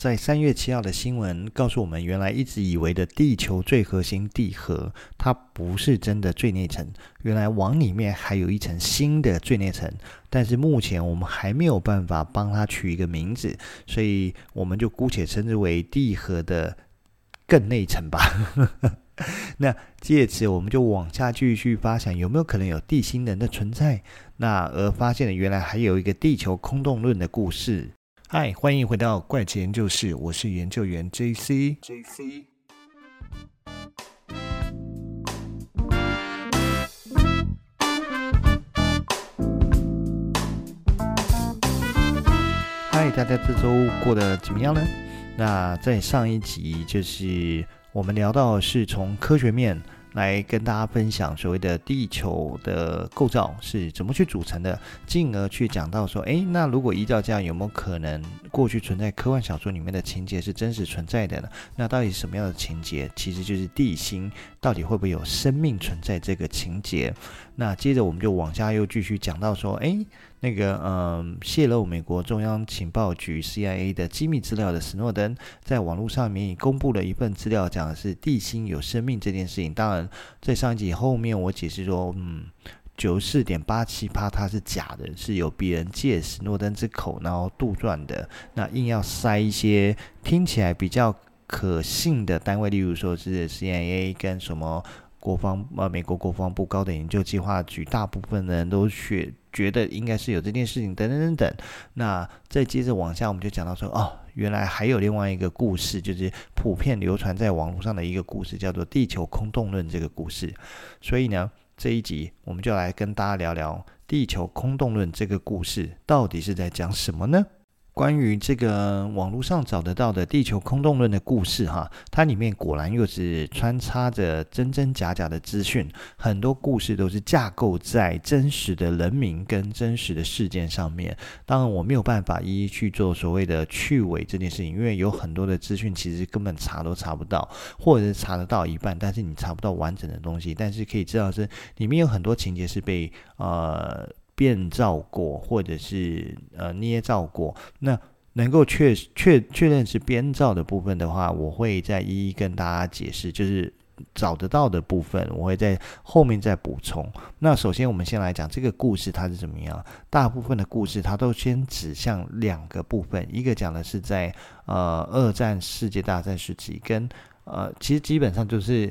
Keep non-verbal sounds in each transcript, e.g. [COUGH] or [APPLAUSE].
在三月七号的新闻告诉我们，原来一直以为的地球最核心地核，它不是真的最内层。原来往里面还有一层新的最内层，但是目前我们还没有办法帮它取一个名字，所以我们就姑且称之为地核的更内层吧。[LAUGHS] 那借此，我们就往下继续发想，有没有可能有地心人的存在？那而发现了，原来还有一个地球空洞论的故事。嗨，欢迎回到怪奇研究室，我是研究员 JC。JC。嗨，大家这周过得怎么样呢？那在上一集就是我们聊到是从科学面。来跟大家分享所谓的地球的构造是怎么去组成的，进而去讲到说，诶，那如果依照这样，有没有可能过去存在科幻小说里面的情节是真实存在的呢？那到底什么样的情节？其实就是地心到底会不会有生命存在这个情节？那接着我们就往下又继续讲到说，诶。那个嗯，泄露美国中央情报局 CIA 的机密资料的史诺登，在网络上面公布了一份资料，讲的是地心有生命这件事情。当然，在上一集后面我解释说，嗯，九十四点八七趴它是假的，是有别人借史诺登之口然后杜撰的。那硬要塞一些听起来比较可信的单位，例如说是 CIA 跟什么。国防呃，美国国防部高等研究计划局，大部分的人都觉觉得应该是有这件事情，等等等等。那再接着往下，我们就讲到说，哦，原来还有另外一个故事，就是普遍流传在网络上的一个故事，叫做地球空洞论这个故事。所以呢，这一集我们就来跟大家聊聊地球空洞论这个故事到底是在讲什么呢？关于这个网络上找得到的地球空洞论的故事，哈，它里面果然又是穿插着真真假假的资讯，很多故事都是架构在真实的人名跟真实的事件上面。当然，我没有办法一一去做所谓的去伪这件事情，因为有很多的资讯其实根本查都查不到，或者是查得到一半，但是你查不到完整的东西。但是可以知道是里面有很多情节是被呃。变造过，或者是呃捏造过，那能够确确确认是编造的部分的话，我会再一一跟大家解释。就是找得到的部分，我会在后面再补充。那首先，我们先来讲这个故事它是怎么样。大部分的故事它都先指向两个部分，一个讲的是在呃二战世界大战时期，跟呃其实基本上就是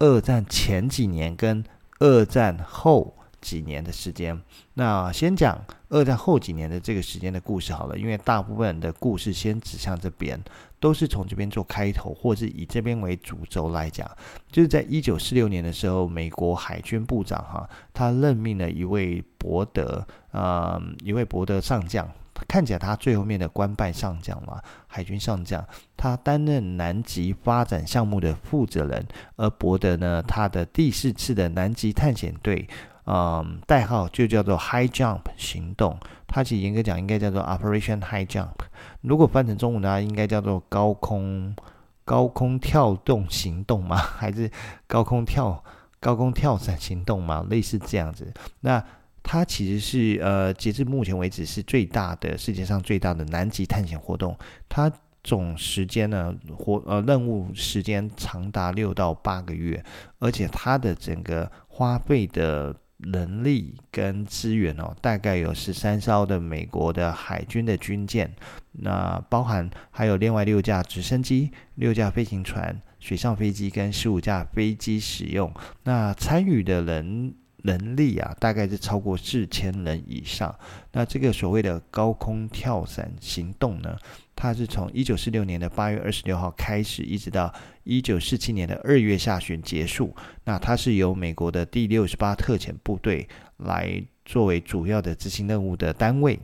二战前几年跟二战后。几年的时间，那先讲二战后几年的这个时间的故事好了，因为大部分的故事先指向这边，都是从这边做开头，或是以这边为主轴来讲。就是在一九四六年的时候，美国海军部长哈，他任命了一位伯德，呃，一位伯德上将，看起来他最后面的官拜上将嘛，海军上将，他担任南极发展项目的负责人，而伯德呢，他的第四次的南极探险队。嗯，代号就叫做 High Jump 行动，它其实严格讲应该叫做 Operation High Jump。如果翻成中文的话，应该叫做高空高空跳动行动吗？[LAUGHS] 还是高空跳高空跳伞行动吗？类似这样子。那它其实是呃，截至目前为止是最大的世界上最大的南极探险活动。它总时间呢，活呃任务时间长达六到八个月，而且它的整个花费的。能力跟资源哦，大概有十三艘的美国的海军的军舰，那包含还有另外六架直升机、六架飞行船、水上飞机跟十五架飞机使用。那参与的人人力啊，大概是超过四千人以上。那这个所谓的高空跳伞行动呢，它是从一九四六年的八月二十六号开始，一直到一九四七年的二月下旬结束。那它是由美国的第六十八特遣部队来作为主要的执行任务的单位。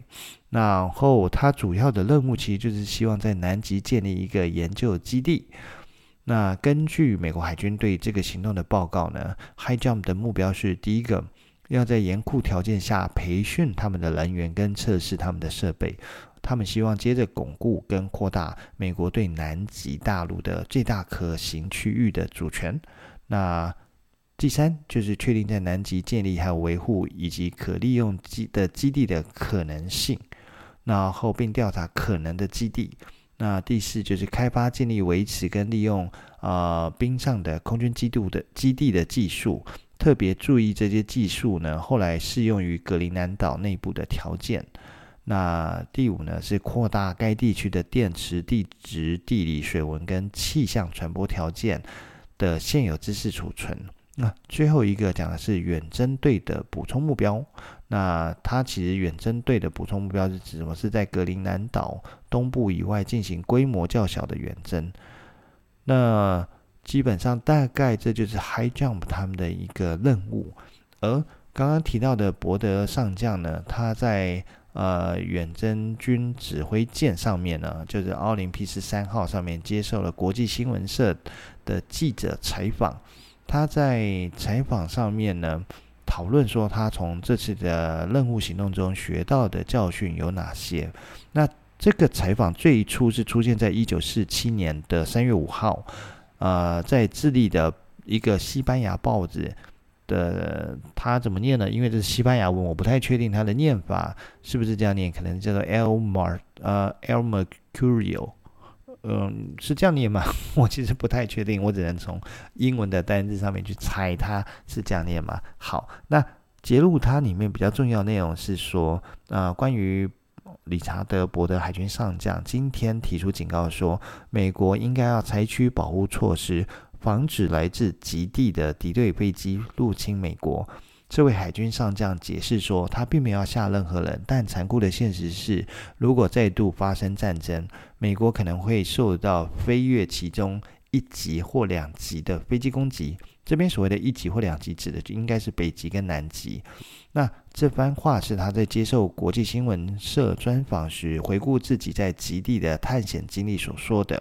然后它主要的任务其实就是希望在南极建立一个研究基地。那根据美国海军对这个行动的报告呢，High Jump 的目标是第一个，要在严酷条件下培训他们的人员跟测试他们的设备。他们希望接着巩固跟扩大美国对南极大陆的最大可行区域的主权。那第三就是确定在南极建立还有维护以及可利用基的基地的可能性，然后并调查可能的基地。那第四就是开发、建立、维持跟利用呃冰上的空军基地的基地的技术，特别注意这些技术呢，后来适用于格陵兰岛内部的条件。那第五呢是扩大该地区的电池、地质、地理、水文跟气象传播条件的现有知识储存。那最后一个讲的是远征队的补充目标。那它其实远征队的补充目标是指什么？是在格陵兰岛东部以外进行规模较小的远征。那基本上大概这就是 High Jump 他们的一个任务。而刚刚提到的伯德上将呢，他在呃远征军指挥舰上面呢，就是奥林匹斯三号上面接受了国际新闻社的记者采访。他在采访上面呢，讨论说他从这次的任务行动中学到的教训有哪些？那这个采访最初是出现在一九四七年的三月五号，呃，在智利的一个西班牙报纸的，他怎么念呢？因为这是西班牙文，我不太确定他的念法是不是这样念，可能叫做 El Mar 呃 El Mercurio。嗯，是这样念吗？[LAUGHS] 我其实不太确定，我只能从英文的单字上面去猜它是这样念吗？好，那节录它里面比较重要内容是说，呃，关于理查德·伯德海军上将今天提出警告说，美国应该要采取保护措施，防止来自极地的敌对飞机入侵美国。这位海军上将解释说，他并没有吓任何人，但残酷的现实是，如果再度发生战争，美国可能会受到飞越其中一级或两级的飞机攻击。这边所谓的一级或两级，指的就应该是北极跟南极。那这番话是他在接受国际新闻社专访时，回顾自己在极地的探险经历所说的。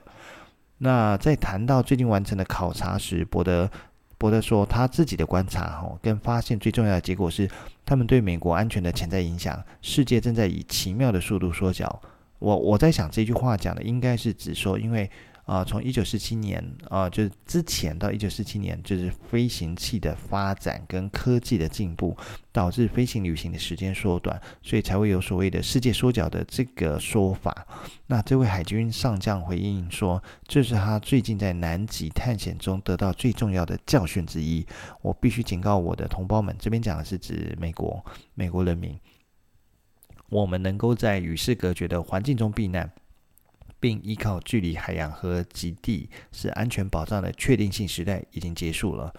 那在谈到最近完成的考察时，伯德。伯德说，他自己的观察，哦，跟发现最重要的结果是，他们对美国安全的潜在影响，世界正在以奇妙的速度缩小。我我在想，这句话讲的应该是指说，因为。啊、从一九四七年啊、就是之前到一九四七年，就是飞行器的发展跟科技的进步，导致飞行旅行的时间缩短，所以才会有所谓的世界缩小的这个说法。那这位海军上将回应说，这是他最近在南极探险中得到最重要的教训之一。我必须警告我的同胞们，这边讲的是指美国，美国人民，我们能够在与世隔绝的环境中避难。并依靠距离海洋和极地是安全保障的确定性时代已经结束了。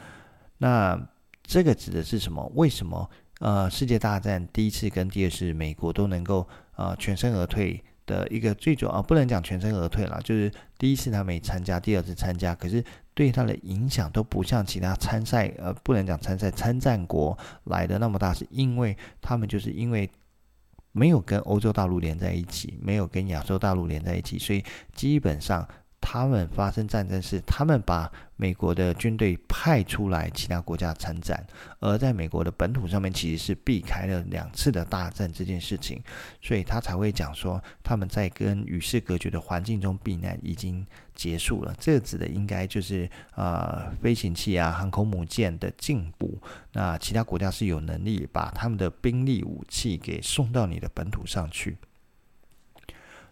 那这个指的是什么？为什么呃世界大战第一次跟第二次美国都能够呃全身而退的一个最主要，不能讲全身而退了，就是第一次他没参加，第二次参加，可是对他的影响都不像其他参赛呃不能讲参赛参战国来的那么大，是因为他们就是因为。没有跟欧洲大陆连在一起，没有跟亚洲大陆连在一起，所以基本上他们发生战争是他们把美国的军队派出来其他国家参战，而在美国的本土上面其实是避开了两次的大战这件事情，所以他才会讲说他们在跟与世隔绝的环境中避难已经结束了，这指的应该就是呃飞行器啊、航空母舰的进步。那其他国家是有能力把他们的兵力武器给送到你的本土上去。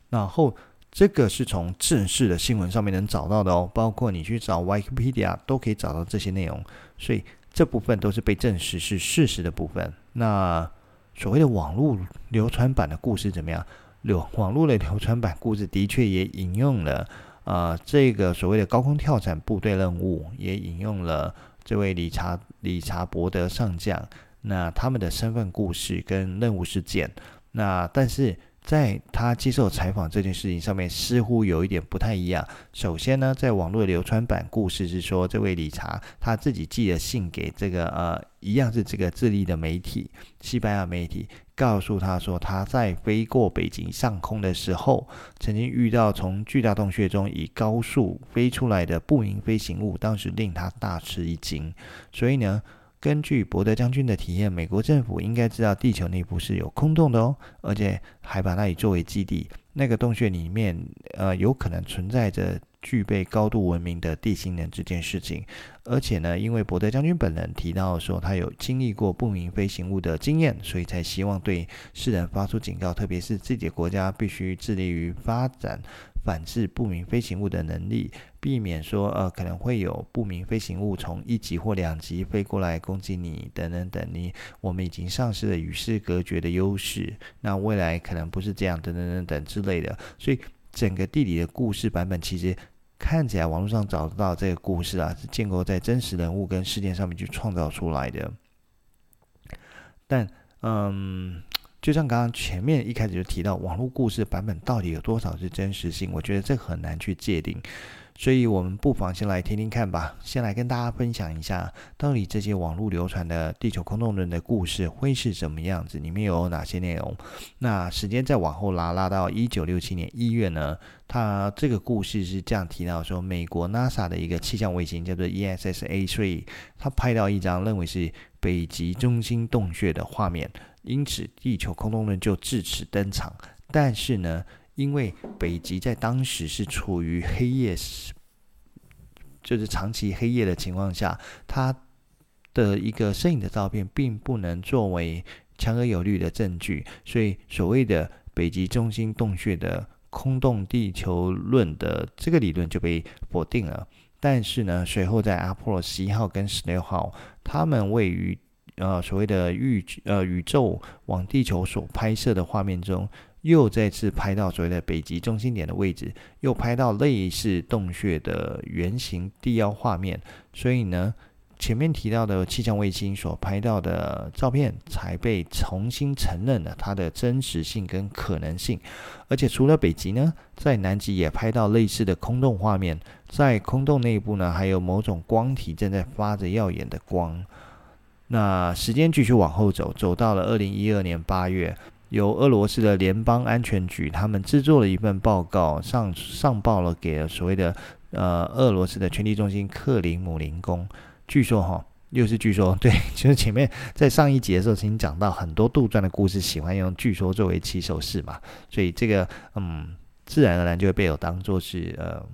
然后这个是从正式的新闻上面能找到的哦，包括你去找 Wikipedia 都可以找到这些内容。所以这部分都是被证实是事实的部分。那所谓的网络流传版的故事怎么样？流网络的流传版故事的确也引用了。呃，这个所谓的高空跳伞部队任务也引用了这位理查理查伯德上将，那他们的身份故事跟任务事件，那但是。在他接受采访这件事情上面，似乎有一点不太一样。首先呢，在网络流传版故事是说，这位理查他自己寄了信给这个呃，一样是这个智利的媒体，西班牙媒体，告诉他说他在飞过北京上空的时候，曾经遇到从巨大洞穴中以高速飞出来的不明飞行物，当时令他大吃一惊。所以呢。根据伯德将军的体验，美国政府应该知道地球内部是有空洞的哦，而且还把那里作为基地。那个洞穴里面呃有可能存在着具备高度文明的地心人这件事情，而且呢，因为伯德将军本人提到说他有经历过不明飞行物的经验，所以才希望对世人发出警告，特别是自己的国家必须致力于发展。反制不明飞行物的能力，避免说呃可能会有不明飞行物从一级或两级飞过来攻击你等等等你，我们已经丧失了与世隔绝的优势。那未来可能不是这样等等等等之类的。所以整个地理的故事版本其实看起来网络上找得到这个故事啊，是建构在真实人物跟事件上面去创造出来的。但嗯。就像刚刚前面一开始就提到，网络故事版本到底有多少是真实性？我觉得这很难去界定，所以我们不妨先来听听看吧。先来跟大家分享一下，到底这些网络流传的地球空洞论的故事会是什么样子，里面有哪些内容？那时间再往后拉，拉到一九六七年一月呢，它这个故事是这样提到说，美国 NASA 的一个气象卫星叫做 ESS A3，它拍到一张认为是北极中心洞穴的画面。因此，地球空洞论就至此登场。但是呢，因为北极在当时是处于黑夜，就是长期黑夜的情况下，它的一个摄影的照片并不能作为强而有力的证据，所以所谓的北极中心洞穴的空洞地球论的这个理论就被否定了。但是呢，随后在阿波罗十一号跟十六号，他们位于呃，所谓的宇呃宇宙往地球所拍摄的画面中，又再次拍到所谓的北极中心点的位置，又拍到类似洞穴的圆形地妖画面。所以呢，前面提到的气象卫星所拍到的照片，才被重新承认了它的真实性跟可能性。而且除了北极呢，在南极也拍到类似的空洞画面，在空洞内部呢，还有某种光体正在发着耀眼的光。那时间继续往后走，走到了二零一二年八月，由俄罗斯的联邦安全局他们制作了一份报告，上上报了给了所谓的呃俄罗斯的权力中心克林姆林宫。据说哈，又是据说，[LAUGHS] 对，就是前面在上一集的时候曾经讲到很多杜撰的故事，喜欢用据说作为起手式嘛，所以这个嗯，自然而然就会被我当做是呃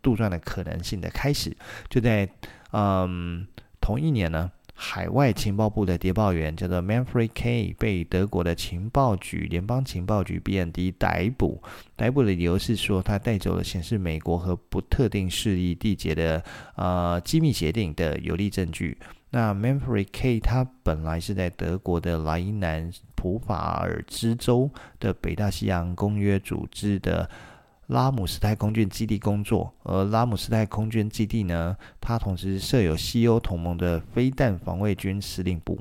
杜撰的可能性的开始。就在嗯同一年呢。海外情报部的谍报员叫做 Manfred K，被德国的情报局联邦情报局 BND 逮捕。逮捕的理由是说，他带走了显示美国和不特定势力缔结的呃机密协定的有力证据。那 Manfred K 他本来是在德国的莱茵南普法尔兹州的北大西洋公约组织的。拉姆斯泰空军基地工作，而拉姆斯泰空军基地呢，它同时设有西欧同盟的飞弹防卫军司令部，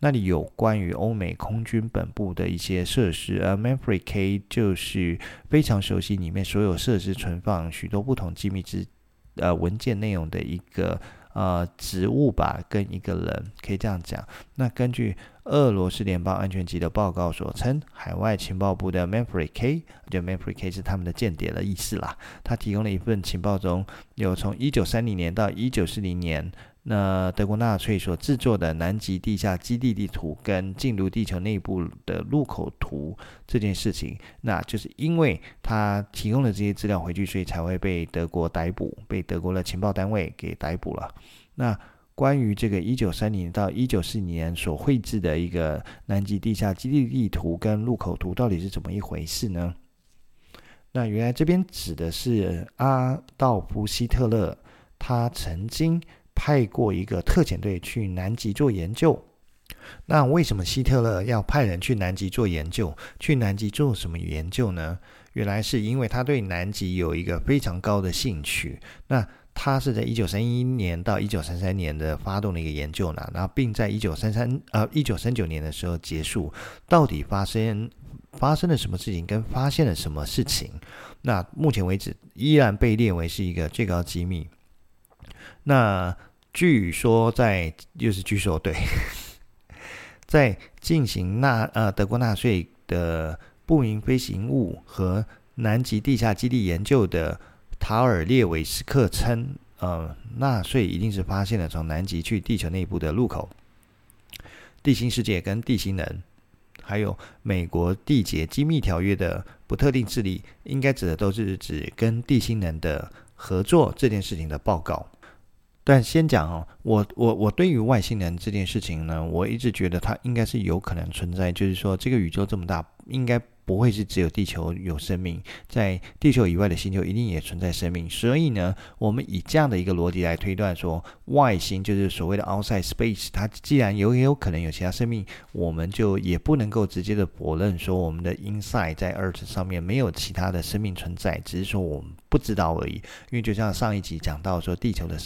那里有关于欧美空军本部的一些设施，而 Manfred K 就是非常熟悉里面所有设施存放许多不同机密之呃文件内容的一个。呃，职务吧，跟一个人可以这样讲。那根据俄罗斯联邦安全局的报告所称，海外情报部的 m a n f r e y K，就 m a n f r e y K 是他们的间谍的意思啦。他提供了一份情报中，有从一九三零年到一九四零年。那德国纳粹所制作的南极地下基地地图跟进入地球内部的入口图这件事情，那就是因为他提供了这些资料回去，所以才会被德国逮捕，被德国的情报单位给逮捕了。那关于这个一九三零到一九四零年所绘制的一个南极地下基地地图跟入口图到底是怎么一回事呢？那原来这边指的是阿道夫·希特勒，他曾经。派过一个特遣队去南极做研究。那为什么希特勒要派人去南极做研究？去南极做什么研究呢？原来是因为他对南极有一个非常高的兴趣。那他是在一九三一年到一九三三年的发动了一个研究呢，然后并在一九三三呃一九三九年的时候结束。到底发生发生了什么事情，跟发现了什么事情？那目前为止依然被列为是一个最高机密。那据说在，又是据说对，[LAUGHS] 在进行纳呃德国纳粹的不明飞行物和南极地下基地研究的塔尔列维斯克称，呃，纳粹一定是发现了从南极去地球内部的入口，地心世界跟地心人，还有美国缔结机密条约的不特定势力，应该指的都是指跟地心人的合作这件事情的报告。但先讲哦，我我我对于外星人这件事情呢，我一直觉得它应该是有可能存在，就是说这个宇宙这么大，应该。不会是只有地球有生命，在地球以外的星球一定也存在生命。所以呢，我们以这样的一个逻辑来推断说，外星就是所谓的 outside space，它既然有也有可能有其他生命，我们就也不能够直接的否认说我们的 inside 在 Earth 上面没有其他的生命存在，只是说我们不知道而已。因为就像上一集讲到说，地球的。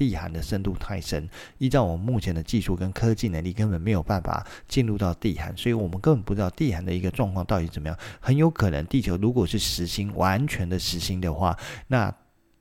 地寒的深度太深，依照我们目前的技术跟科技能力，根本没有办法进入到地寒，所以我们根本不知道地寒的一个状况到底怎么样。很有可能地球如果是实心，完全的实心的话，那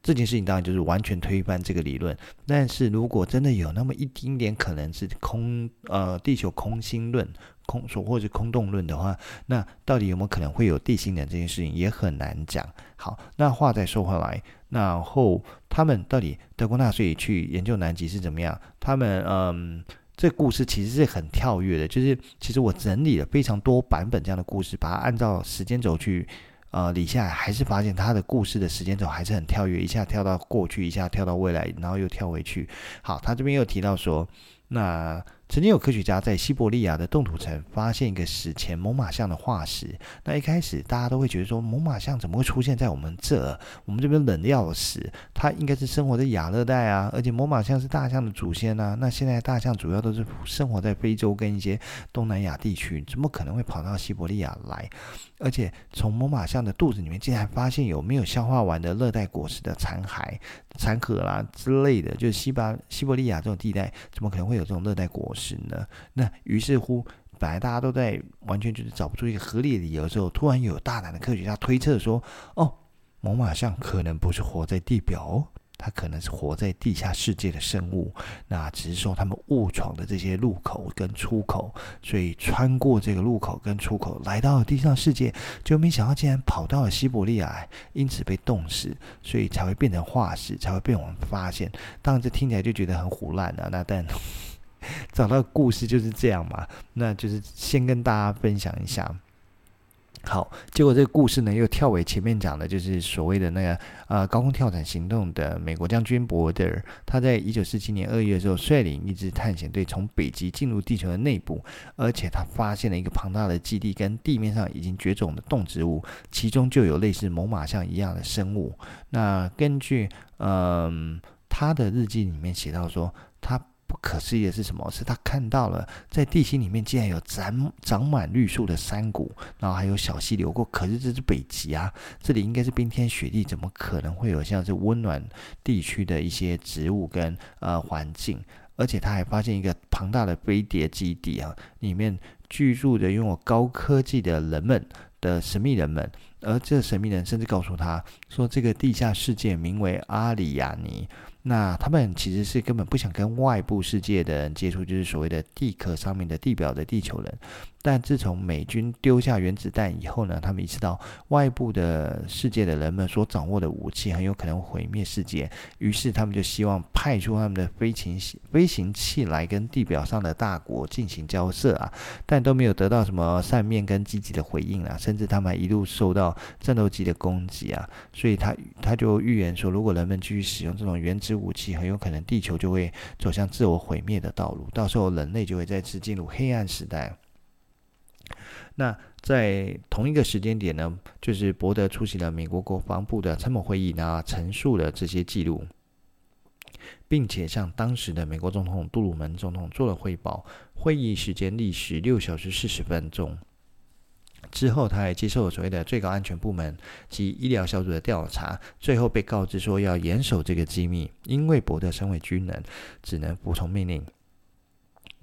这件事情当然就是完全推翻这个理论。但是如果真的有那么一丁点可能是空，呃，地球空心论。空所或者空洞论的话，那到底有没有可能会有地心人这件事情也很难讲。好，那话再说回来，然后他们到底德国纳粹去研究南极是怎么样？他们嗯，这故事其实是很跳跃的，就是其实我整理了非常多版本这样的故事，把它按照时间轴去呃理下来，还是发现他的故事的时间轴还是很跳跃，一下跳到过去，一下跳到未来，然后又跳回去。好，他这边又提到说，那。曾经有科学家在西伯利亚的冻土层发现一个史前猛犸象的化石。那一开始大家都会觉得说，猛犸象怎么会出现在我们这？我们这边冷的要死，它应该是生活在亚热带啊。而且猛犸象是大象的祖先啊。那现在大象主要都是生活在非洲跟一些东南亚地区，怎么可能会跑到西伯利亚来？而且从猛犸象的肚子里面竟然发现有没有消化完的热带果实的残骸、残壳啦之类的，就是西巴西伯利亚这种地带，怎么可能会有这种热带果实呢？那于是乎，本来大家都在完全就是找不出一个合理的理由之后，突然有大胆的科学家推测说：“哦，猛犸象可能不是活在地表哦。”它可能是活在地下世界的生物，那只是说他们误闯的这些入口跟出口，所以穿过这个入口跟出口来到了地上世界，就没想到竟然跑到了西伯利亚，因此被冻死，所以才会变成化石，才会被我们发现。当然这听起来就觉得很胡烂啊，那但找到故事就是这样嘛，那就是先跟大家分享一下。好，结果这个故事呢，又跳回前面讲的，就是所谓的那个呃高空跳伞行动的美国将军伯德，他在一九四七年二月的时候率领一支探险队从北极进入地球的内部，而且他发现了一个庞大的基地跟地面上已经绝种的动植物，其中就有类似猛犸象一样的生物。那根据嗯、他的日记里面写到说，他。不可思议的是什么？是他看到了在地心里面竟然有长长满绿树的山谷，然后还有小溪流过。可是这是北极啊，这里应该是冰天雪地，怎么可能会有像是温暖地区的一些植物跟呃环境？而且他还发现一个庞大的飞碟基地啊，里面居住着拥有高科技的人们的神秘人们，而这神秘人甚至告诉他说，这个地下世界名为阿里亚尼。那他们其实是根本不想跟外部世界的人接触，就是所谓的地壳上面的地表的地球人。但自从美军丢下原子弹以后呢，他们意识到外部的世界的人们所掌握的武器很有可能毁灭世界，于是他们就希望派出他们的飞行飞行器来跟地表上的大国进行交涉啊，但都没有得到什么善面跟积极的回应啊，甚至他们还一路受到战斗机的攻击啊，所以他他就预言说，如果人们继续使用这种原子武器，很有可能地球就会走向自我毁灭的道路，到时候人类就会再次进入黑暗时代。那在同一个时间点呢，就是伯德出席了美国国防部的参谋会议，然后陈述了这些记录，并且向当时的美国总统杜鲁门总统做了汇报。会议时间历时六小时四十分钟。之后，他还接受了所谓的最高安全部门及医疗小组的调查，最后被告知说要严守这个机密，因为伯德身为军人，只能服从命令。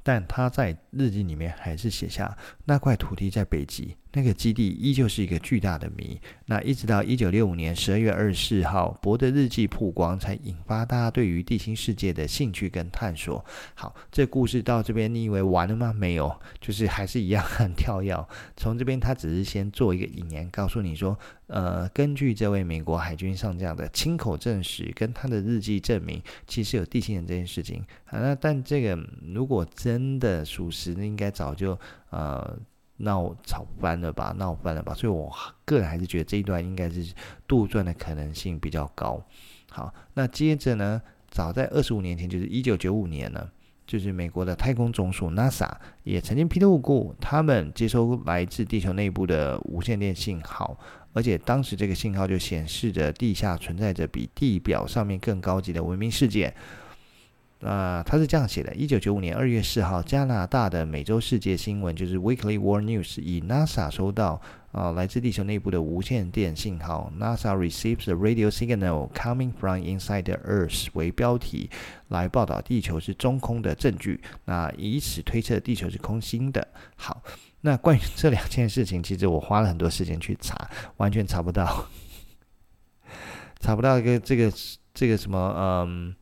但他在日记里面还是写下那块土地在北极。那个基地依旧是一个巨大的谜。那一直到一九六五年十二月二十四号，博德日记曝光，才引发大家对于地心世界的兴趣跟探索。好，这故事到这边，你以为完了吗？没有，就是还是一样很 [LAUGHS] 跳跃。从这边，他只是先做一个引言，告诉你说，呃，根据这位美国海军上将的亲口证实，跟他的日记证明，其实有地心人这件事情。啊，那但这个如果真的属实，应该早就呃。闹吵翻了吧，闹翻了吧。所以我个人还是觉得这一段应该是杜撰的可能性比较高。好，那接着呢，早在二十五年前，就是一九九五年呢。就是美国的太空总署 NASA 也曾经披露过，他们接收来自地球内部的无线电信号，而且当时这个信号就显示着地下存在着比地表上面更高级的文明世界。啊、呃，他是这样写的：一九九五年二月四号，加拿大的每周世界新闻就是 Weekly World News 以 NASA 收到。啊，来自地球内部的无线电信号，NASA receives a radio signal coming from inside the Earth 为标题来报道地球是中空的证据，那以此推测地球是空心的。好，那关于这两件事情，其实我花了很多时间去查，完全查不到，[LAUGHS] 查不到一个这个这个什么，嗯。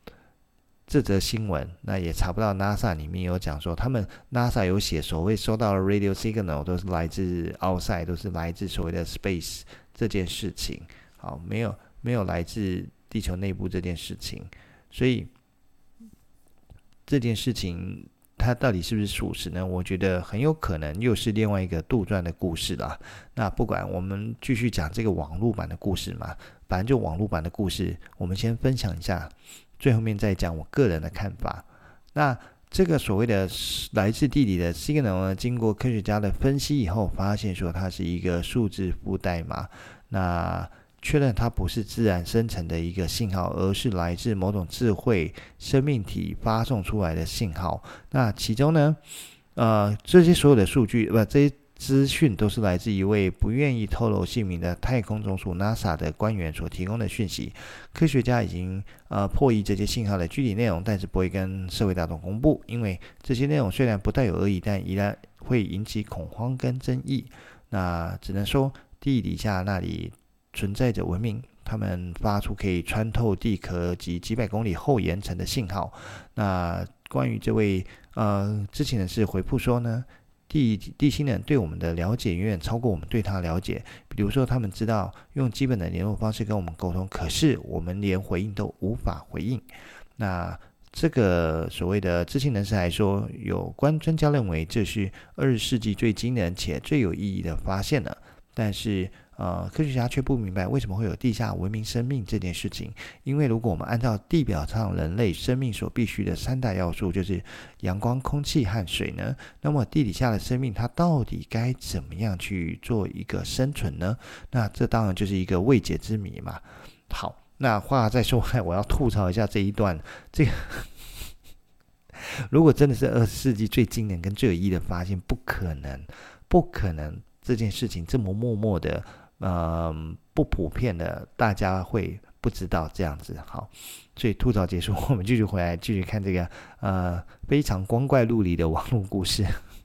这则新闻，那也查不到 NASA 里面有讲说，他们 NASA 有写所谓收到的 radio signal 都是来自 outside，都是来自所谓的 space 这件事情，好，没有没有来自地球内部这件事情，所以这件事情它到底是不是属实呢？我觉得很有可能又是另外一个杜撰的故事了。那不管我们继续讲这个网络版的故事嘛，反正就网络版的故事，我们先分享一下。最后面再讲我个人的看法。那这个所谓的来自地底的 signal 呢，经过科学家的分析以后，发现说它是一个数字符代码。那确认它不是自然生成的一个信号，而是来自某种智慧生命体发送出来的信号。那其中呢，呃，这些所有的数据，不，这些。资讯都是来自一位不愿意透露姓名的太空总署 NASA 的官员所提供的讯息。科学家已经呃破译这些信号的具体内容，但是不会跟社会大众公布，因为这些内容虽然不带有恶意，但依然会引起恐慌跟争议。那只能说地底下那里存在着文明，他们发出可以穿透地壳及几百公里厚岩层的信号。那关于这位呃知情人士回复说呢，地地心人对我们的了解远远超过我们对他了解。比如说，他们知道用基本的联络方式跟我们沟通，可是我们连回应都无法回应。那这个所谓的知情人士来说，有关专家认为这是二十世纪最惊人且最有意义的发现了。但是，呃，科学家却不明白为什么会有地下文明生命这件事情。因为如果我们按照地表上人类生命所必须的三大要素，就是阳光、空气和水呢，那么地底下的生命它到底该怎么样去做一个生存呢？那这当然就是一个未解之谜嘛。好，那话再说回来，我要吐槽一下这一段。这个如果真的是二十世纪最惊人跟最有意义的发现，不可能，不可能。这件事情这么默默的，嗯、呃，不普遍的，大家会不知道这样子。好，所以吐槽结束，我们继续回来继续看这个呃非常光怪陆离的网络故事，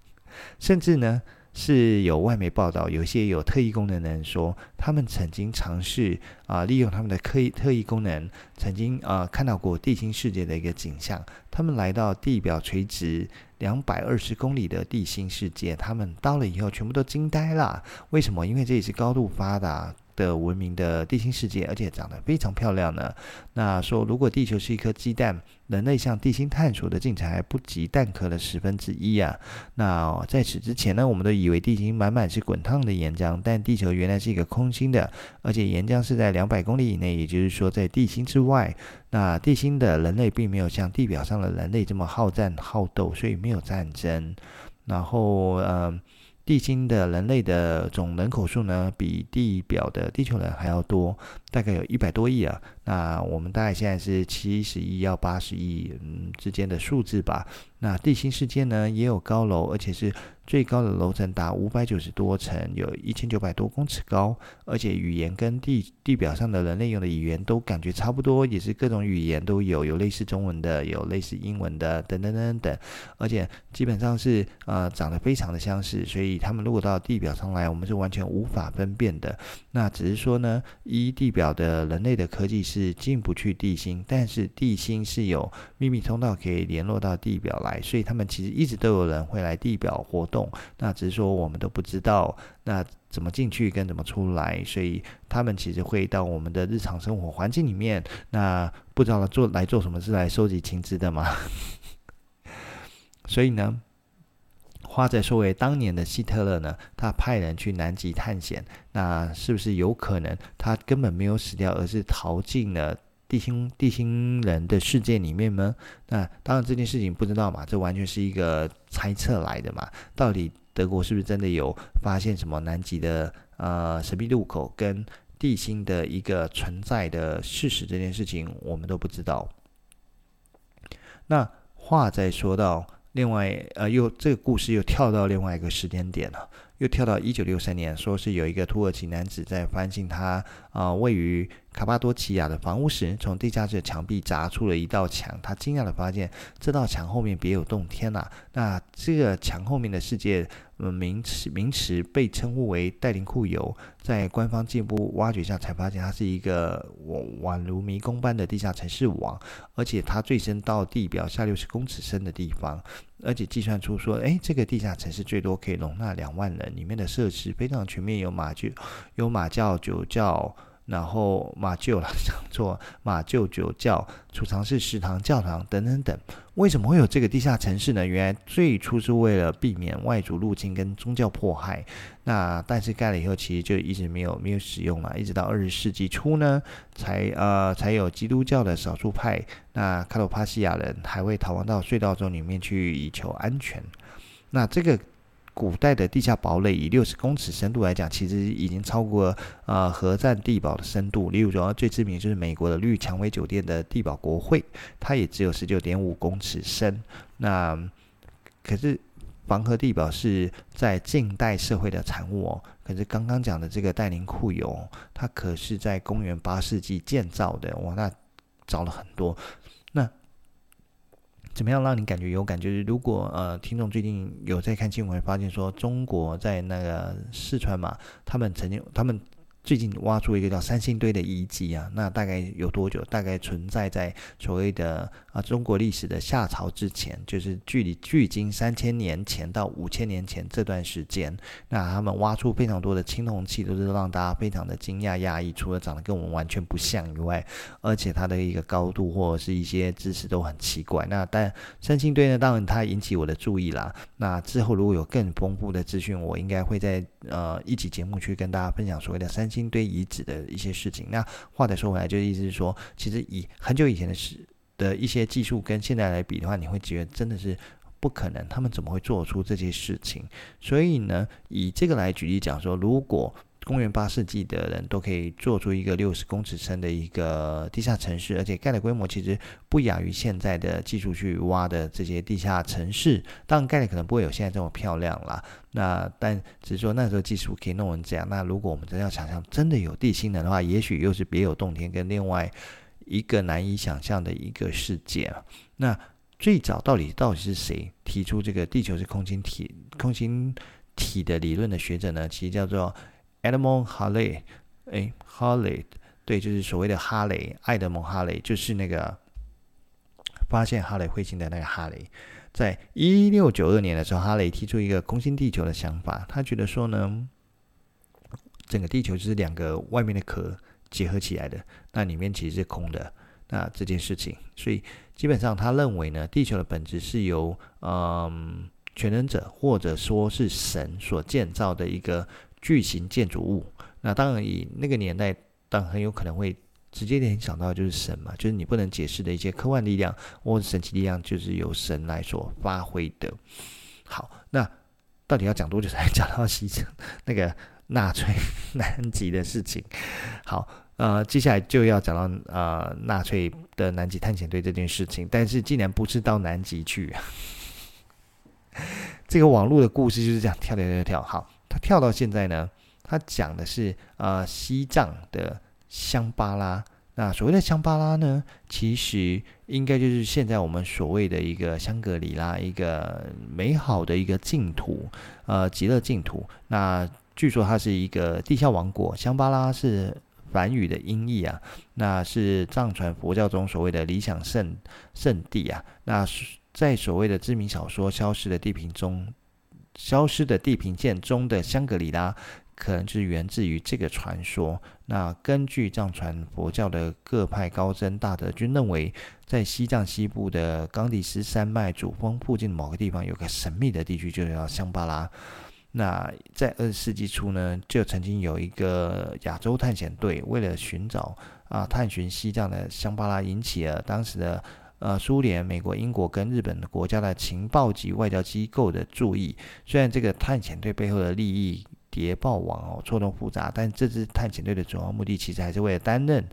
[LAUGHS] 甚至呢。是有外媒报道，有些有特异功能的人说，他们曾经尝试啊，利用他们的特异特异功能，曾经啊看到过地心世界的一个景象。他们来到地表垂直两百二十公里的地心世界，他们到了以后，全部都惊呆了。为什么？因为这里是高度发达的文明的地心世界，而且长得非常漂亮呢。那说，如果地球是一颗鸡蛋，人类向地心探索的进程还不及蛋壳的十分之一啊。那在此之前呢，我们都以为地心满满是滚烫的岩浆，但地球原来是一个空心的，而且岩浆是在两百公里以内，也就是说在地心之外。那地心的人类并没有像地表上的人类这么好战好斗，所以没有战争。然后，呃。地心的人类的总人口数呢，比地表的地球人还要多，大概有一百多亿啊。那我们大概现在是七十亿到八十亿嗯之间的数字吧。那地心世界呢，也有高楼，而且是最高的楼层达五百九十多层，有一千九百多公尺高，而且语言跟地地表上的人类用的语言都感觉差不多，也是各种语言都有，有类似中文的，有类似英文的，等等等等，而且基本上是呃长得非常的相似，所以他们如果到地表上来，我们是完全无法分辨的。那只是说呢，一地表的人类的科技是进不去地心，但是地心是有秘密通道可以联络到地表来。所以他们其实一直都有人会来地表活动，那只是说我们都不知道那怎么进去跟怎么出来，所以他们其实会到我们的日常生活环境里面，那不知道做来做什么，是来收集情资的吗？[LAUGHS] 所以呢，话再说回当年的希特勒呢，他派人去南极探险，那是不是有可能他根本没有死掉，而是逃进了地心地心人的世界里面呢？那当然这件事情不知道嘛，这完全是一个猜测来的嘛。到底德国是不是真的有发现什么南极的呃神秘入口跟地心的一个存在的事实？这件事情我们都不知道。那话再说到。另外，呃，又这个故事又跳到另外一个时间点了，又跳到一九六三年，说是有一个土耳其男子在翻进他啊、呃、位于卡巴多奇亚的房屋时，从地下室的墙壁砸出了一道墙。他惊讶地发现，这道墙后面别有洞天呐、那这个墙后面的世界。嗯，名词名词被称呼为带林库尤，在官方进一步挖掘下，才发现它是一个宛如迷宫般的地下城市网，而且它最深到地表下六十公尺深的地方，而且计算出说，哎，这个地下城市最多可以容纳两万人，里面的设施非常全面，有马厩，有马厩、酒窖。然后马厩了，讲错，马厩酒窖、储藏室、食堂、教堂等等等。为什么会有这个地下城市呢？原来最初是为了避免外族入侵跟宗教迫害。那但是盖了以后，其实就一直没有没有使用了，一直到二十世纪初呢，才呃才有基督教的少数派，那卡罗帕西亚人还会逃亡到隧道中里面去以求安全。那这个。古代的地下堡垒以六十公尺深度来讲，其实已经超过呃核战地堡的深度。例如说，最知名就是美国的绿蔷薇酒店的地堡国会，它也只有十九点五公尺深。那可是防核地堡是在近代社会的产物哦。可是刚刚讲的这个戴林库尤，它可是在公元八世纪建造的，哇，那早了很多。怎么样让你感觉有感觉？就是如果呃，听众最近有在看新闻，发现说中国在那个四川嘛，他们曾经他们。最近挖出一个叫三星堆的遗迹啊，那大概有多久？大概存在在所谓的啊中国历史的夏朝之前，就是距离距今三千年前到五千年前这段时间。那他们挖出非常多的青铜器，都是让大家非常的惊讶讶异。除了长得跟我们完全不像以外，而且它的一个高度或者是一些知识都很奇怪。那但三星堆呢，当然它引起我的注意啦。那之后如果有更丰富的资讯，我应该会在呃一集节目去跟大家分享所谓的三。星堆遗址的一些事情，那话再说回来，就是意思是说，其实以很久以前的事的一些技术跟现在来比的话，你会觉得真的是不可能，他们怎么会做出这些事情？所以呢，以这个来举例讲说，如果公元八世纪的人都可以做出一个六十公尺深的一个地下城市，而且盖的规模其实不亚于现在的技术去挖的这些地下城市。当然盖的可能不会有现在这么漂亮啦。那但只是说那时候技术可以弄成这样。那如果我们真的要想象真的有地心人的话，也许又是别有洞天，跟另外一个难以想象的一个世界啊。那最早到底到底是谁提出这个地球是空心体空心体的理论的学者呢？其实叫做。Edmond Halley，哎，Halley，对，就是所谓的哈雷，爱德蒙·哈雷，就是那个发现哈雷彗星的那个哈雷。在一六九二年的时候，哈雷提出一个空心地球的想法。他觉得说呢，整个地球就是两个外面的壳结合起来的，那里面其实是空的。那这件事情，所以基本上他认为呢，地球的本质是由嗯全能者或者说是神所建造的一个。巨型建筑物，那当然以那个年代，当然很有可能会直接联想到就是神嘛，就是你不能解释的一些科幻力量或者神奇力量，就是由神来所发挥的。好，那到底要讲多久才讲到西城 [LAUGHS] 那个纳粹 [LAUGHS] 南极的事情？好，呃，接下来就要讲到呃纳粹的南极探险队这件事情，但是既然不是到南极去，[LAUGHS] 这个网络的故事就是这样跳跳跳跳，好。他跳到现在呢，他讲的是呃西藏的香巴拉。那所谓的香巴拉呢，其实应该就是现在我们所谓的一个香格里拉，一个美好的一个净土，呃极乐净土。那据说它是一个地下王国，香巴拉是梵语的音译啊，那是藏传佛教中所谓的理想圣圣地啊。那在所谓的知名小说《消失的地平》中。消失的地平线中的香格里拉，可能就是源自于这个传说。那根据藏传佛教的各派高僧大德均认为，在西藏西部的冈底斯山脉主峰附近某个地方，有个神秘的地区，就叫香巴拉。那在二十世纪初呢，就曾经有一个亚洲探险队，为了寻找啊探寻西藏的香巴拉，引起了当时的呃苏联、美国、英国跟日本的国家的情报及外交机构的注意。虽然这个探险队背后的利益谍报网哦错综复杂，但这支探险队的主要目的其实还是为了担任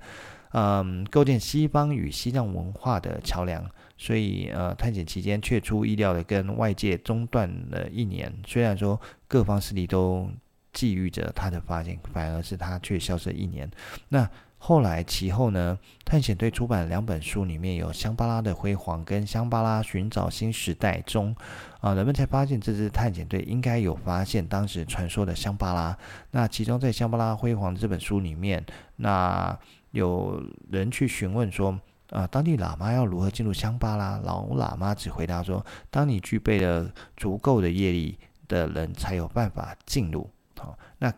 嗯构建西方与西藏文化的桥梁。所以，呃，探险期间却出意料的跟外界中断了一年。虽然说各方势力都觊觎着他的发现，反而是他却消失一年。那后来其后呢，探险队出版两本书，里面有《香巴拉的辉煌》跟《香巴拉寻找新时代》中，啊，人们才发现这支探险队应该有发现当时传说的香巴拉。那其中在《香巴拉辉煌》这本书里面，那有人去询问说。啊，当地喇嘛要如何进入香巴拉？老喇嘛只回答说：“当你具备了足够的业力的人，才有办法进入。”好，那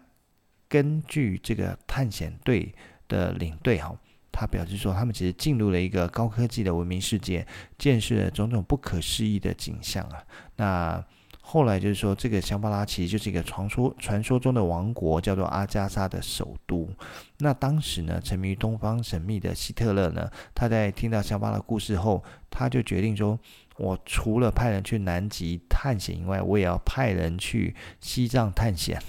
根据这个探险队的领队哈，他表示说，他们其实进入了一个高科技的文明世界，见识了种种不可思议的景象啊。那后来就是说，这个香巴拉其实就是一个传说，传说中的王国，叫做阿加莎的首都。那当时呢，沉迷于东方神秘的希特勒呢，他在听到香巴拉故事后，他就决定说，我除了派人去南极探险以外，我也要派人去西藏探险。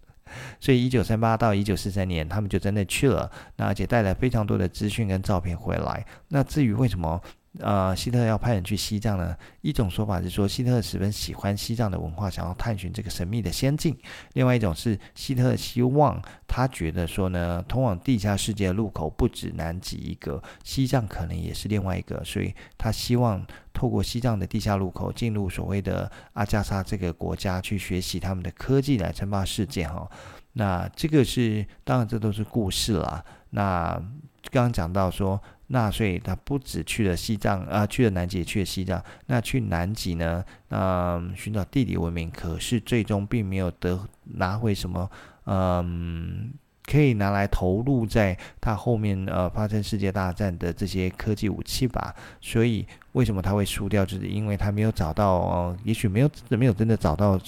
[LAUGHS] 所以，一九三八到一九四三年，他们就真的去了，那而且带来非常多的资讯跟照片回来。那至于为什么？呃，希特要派人去西藏呢？一种说法是说，希特十分喜欢西藏的文化，想要探寻这个神秘的仙境；另外一种是，希特希望他觉得说呢，通往地下世界的入口不止南极一个，西藏可能也是另外一个，所以他希望透过西藏的地下入口进入所谓的阿加莎这个国家去学习他们的科技来称霸世界哈。那这个是当然，这都是故事啦。那刚刚讲到说。那所以他不止去了西藏啊，去了南极，也去了西藏。那去南极呢？嗯、寻找地理文明，可是最终并没有得拿回什么，嗯，可以拿来投入在他后面呃发生世界大战的这些科技武器吧。所以为什么他会输掉？就是因为他没有找到，呃、也许没有没有真的找到。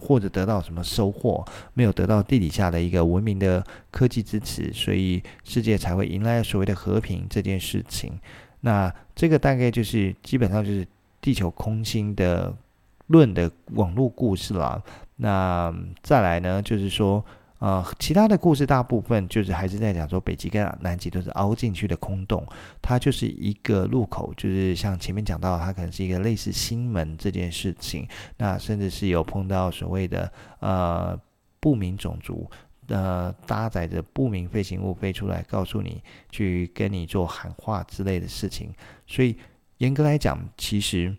或者得到什么收获，没有得到地底下的一个文明的科技支持，所以世界才会迎来所谓的和平这件事情。那这个大概就是基本上就是地球空心的论的网络故事了。那再来呢，就是说。呃，其他的故事大部分就是还是在讲说北极跟南极都是凹进去的空洞，它就是一个入口，就是像前面讲到，它可能是一个类似星门这件事情。那甚至是有碰到所谓的呃不明种族，呃搭载着不明飞行物飞出来，告诉你去跟你做喊话之类的事情。所以严格来讲，其实。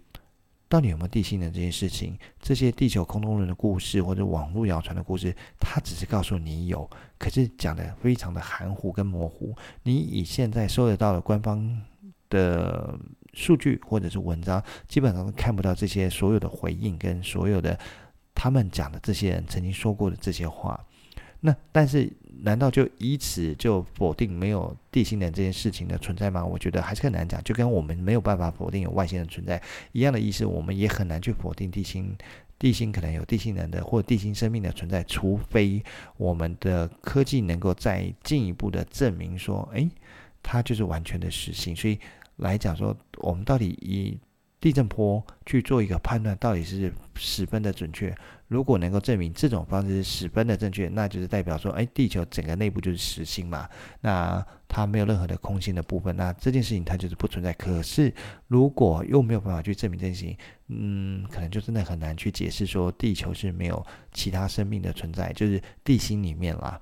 到底有没有地心人这件事情？这些地球空洞论的故事或者网络谣传的故事，它只是告诉你有，可是讲的非常的含糊跟模糊。你以现在收得到的官方的数据或者是文章，基本上看不到这些所有的回应跟所有的他们讲的这些人曾经说过的这些话。那但是。难道就以此就否定没有地心人这件事情的存在吗？我觉得还是很难讲，就跟我们没有办法否定有外星人存在一样的意思，我们也很难去否定地心地心可能有地心人的或地心生命的存在，除非我们的科技能够再进一步的证明说，诶，它就是完全的实性。所以来讲说，我们到底以地震波去做一个判断，到底是十分的准确。如果能够证明这种方式十分的正确，那就是代表说，哎，地球整个内部就是实心嘛，那它没有任何的空心的部分，那这件事情它就是不存在。可是如果又没有办法去证明这件事情，嗯，可能就真的很难去解释说地球是没有其他生命的存在，就是地心里面啦。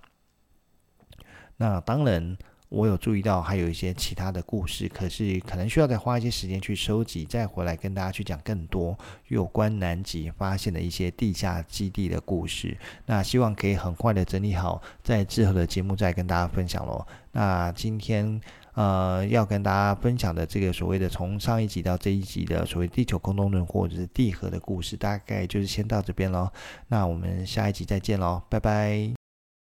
那当然。我有注意到还有一些其他的故事，可是可能需要再花一些时间去收集，再回来跟大家去讲更多有关南极发现的一些地下基地的故事。那希望可以很快的整理好，在之后的节目再跟大家分享喽。那今天呃要跟大家分享的这个所谓的从上一集到这一集的所谓地球空洞论或者是地核的故事，大概就是先到这边喽。那我们下一集再见喽，拜拜。